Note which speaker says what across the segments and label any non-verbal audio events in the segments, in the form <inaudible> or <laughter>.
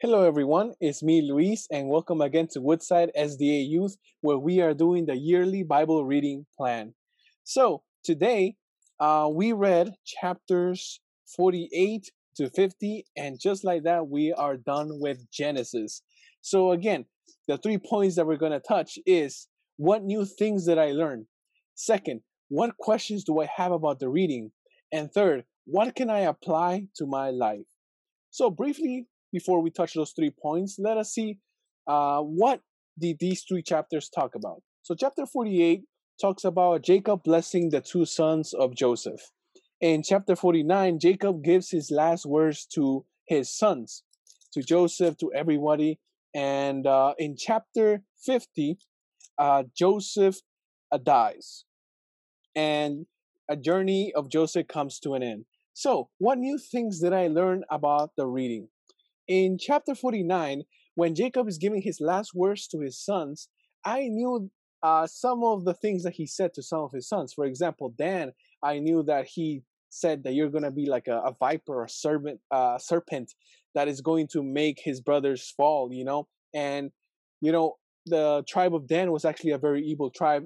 Speaker 1: Hello, everyone. It's me, Luis, and welcome again to Woodside SDA Youth, where we are doing the yearly Bible reading plan. So, today uh, we read chapters 48 to 50, and just like that, we are done with Genesis. So, again, the three points that we're going to touch is what new things did I learn? Second, what questions do I have about the reading? And third, what can I apply to my life? So, briefly, before we touch those three points, let us see uh, what did these three chapters talk about. So, chapter 48 talks about Jacob blessing the two sons of Joseph. In chapter 49, Jacob gives his last words to his sons, to Joseph, to everybody. And uh, in chapter 50, uh, Joseph uh, dies. And a journey of Joseph comes to an end. So, what new things did I learn about the reading? In chapter 49, when Jacob is giving his last words to his sons, I knew uh, some of the things that he said to some of his sons. For example, Dan, I knew that he said that you're going to be like a, a viper, a serpent, uh, serpent that is going to make his brothers fall, you know? And, you know, the tribe of Dan was actually a very evil tribe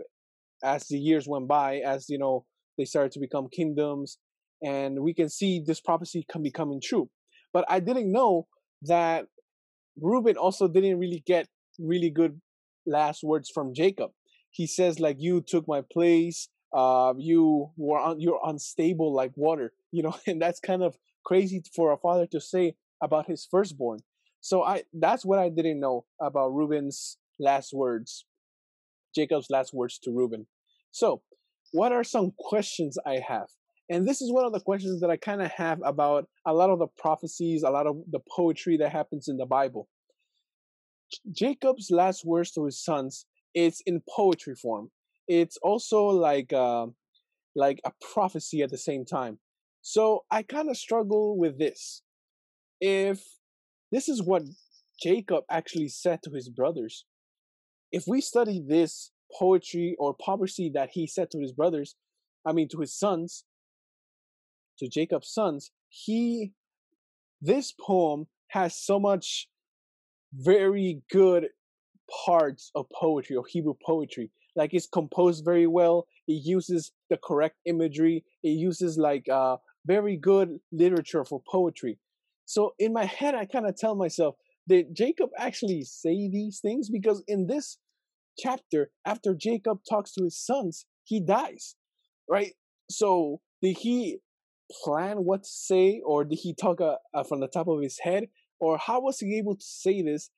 Speaker 1: as the years went by, as, you know, they started to become kingdoms. And we can see this prophecy come becoming true. But I didn't know that Reuben also didn't really get really good last words from Jacob. He says like you took my place, uh, you were on, you're unstable like water, <laughs> you know, and that's kind of crazy for a father to say about his firstborn. So I that's what I didn't know about Reuben's last words, Jacob's last words to Reuben. So, what are some questions I have? And this is one of the questions that I kind of have about a lot of the prophecies, a lot of the poetry that happens in the Bible. Jacob's last words to his sons, it's in poetry form. It's also like uh, like a prophecy at the same time. So I kind of struggle with this. If this is what Jacob actually said to his brothers, if we study this poetry or prophecy that he said to his brothers, I mean to his sons, to Jacob's sons, he this poem has so much very good parts of poetry or Hebrew poetry. Like it's composed very well. It uses the correct imagery. It uses like uh, very good literature for poetry. So in my head, I kind of tell myself, did Jacob actually say these things? Because in this chapter, after Jacob talks to his sons, he dies, right? So did he plan what to say, or did he talk uh, uh, from the top of his head, or how was he able to say this?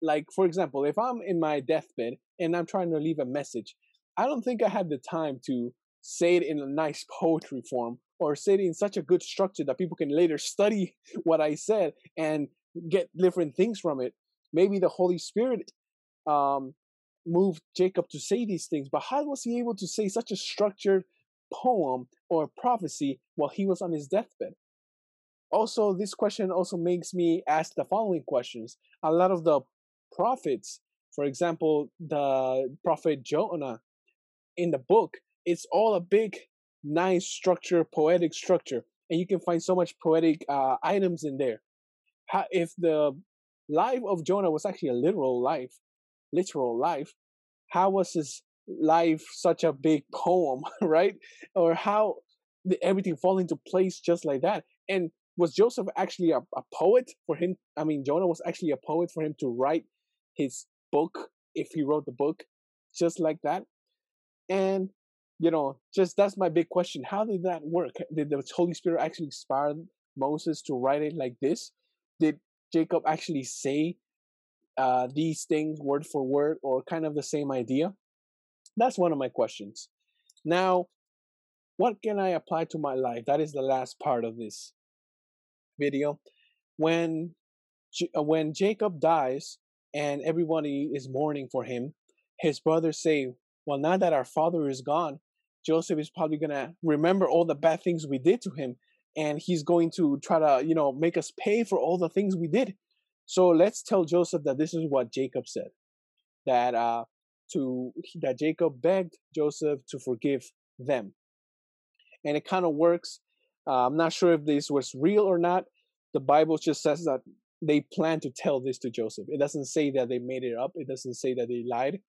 Speaker 1: Like, for example, if I'm in my deathbed and I'm trying to leave a message, I don't think I have the time to say it in a nice poetry form or say it in such a good structure that people can later study <laughs> what I said and get different things from it. Maybe the Holy Spirit um, moved Jacob to say these things, but how was he able to say such a structured poem or prophecy while he was on his deathbed? Also, this question also makes me ask the following questions. A lot of the prophets, for example, the prophet Jonah in the book, it's all a big, nice structure, poetic structure, and you can find so much poetic uh, items in there. How, if the life of Jonah was actually a literal life, literal life, how was his life such a big poem, <laughs> right? Or how everything fall into place just like that? And was Joseph actually a, a poet for him? I mean, Jonah was actually a poet for him to write his book if he wrote the book just like that. And you know, just that's my big question. How did that work? Did the Holy Spirit actually inspire Moses to write it like this? Did Jacob actually say uh, these things word for word or kind of the same idea? That's one of my questions. Now, what can I apply to my life? That is the last part of this video. When uh, when Jacob dies and everybody is mourning for him, his brothers say, "Well, now that our father is gone, Joseph is probably going to remember all the bad things we did to him and he's going to try to, you know, make us pay for all the things we did." So let's tell Joseph that this is what Jacob said. That uh to that Jacob begged Joseph to forgive them. And it kind of works. Uh, I'm not sure if this was real or not. The Bible just says that they plan to tell this to Joseph. It doesn't say that they made it up. It doesn't say that they lied.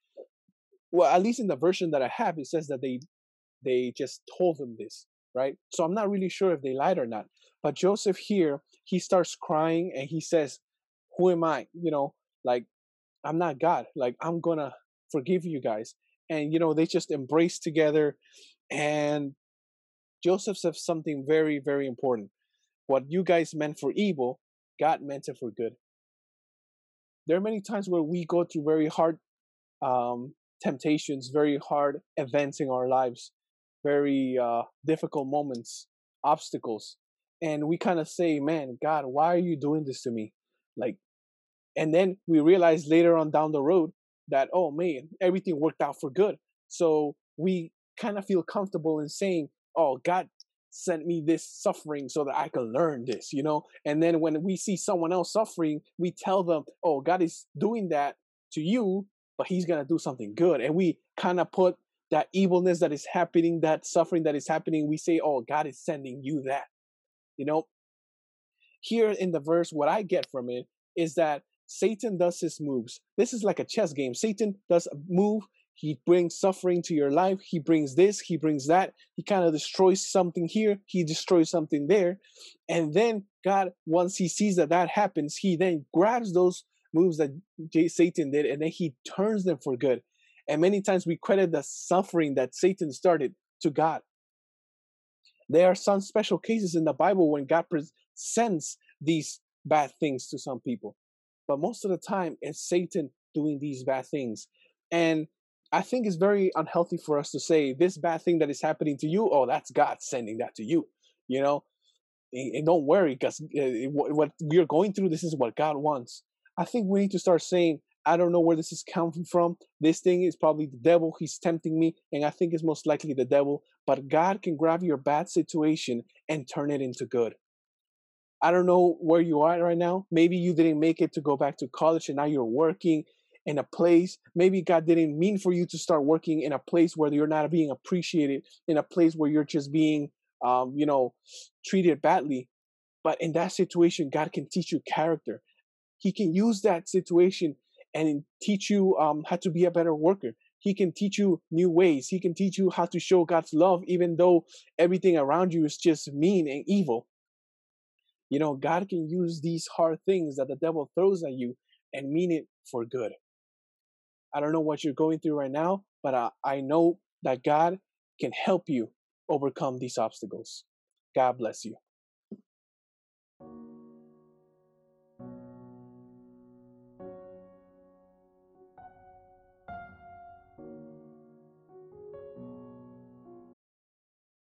Speaker 1: Well, at least in the version that I have, it says that they they just told him this, right? So I'm not really sure if they lied or not. But Joseph here, he starts crying and he says, "Who am I? You know, like I'm not God. Like I'm gonna forgive you guys." And you know, they just embrace together. And Joseph says something very, very important. What you guys meant for evil, God meant it for good. There are many times where we go through very hard um, temptations, very hard events in our lives, very uh, difficult moments, obstacles, and we kind of say, "Man, God, why are you doing this to me?" Like, and then we realize later on down the road that, oh man, everything worked out for good. So we kind of feel comfortable in saying, "Oh, God sent me this suffering so that I can learn this," you know. And then when we see someone else suffering, we tell them, "Oh, God is doing that to you, but He's gonna do something good." And we kind of put that evilness that is happening, that suffering that is happening, we say, "Oh, God is sending you that," you know. Here in the verse, what I get from it is that Satan does his moves. This is like a chess game. Satan does a move he brings suffering to your life. He brings this, he brings that. He kind of destroys something here, he destroys something there. And then God, once he sees that that happens, he then grabs those moves that Satan did and then he turns them for good. And many times we credit the suffering that Satan started to God. There are some special cases in the Bible when God sends these bad things to some people. But most of the time, it's Satan doing these bad things. And I think it's very unhealthy for us to say this bad thing that is happening to you. Oh, that's God sending that to you. You know, and, don't worry because uh, what we are going through, this is what God wants. I think we need to start saying, I don't know where this is coming from. This thing is probably the devil. He's tempting me, and I think it's most likely the devil. But God can grab your bad situation and turn it into good. I don't know where you are right now. Maybe you didn't make it to go back to college and now you're working in a place. Maybe god didn't mean for you to start working in a place where you're not being appreciated in a place where you're just being um, you know treated badly. But in that situation god can teach you character. He can use that situation and teach you um, how to be a better worker. He can teach you new ways. He can teach you how to show god's love even though everything around you is just mean and evil you know god can use these hard things that the devil throws at you and mean it for good I don't know what you're going through right now, but I, I know that God can help you overcome these obstacles. God bless you.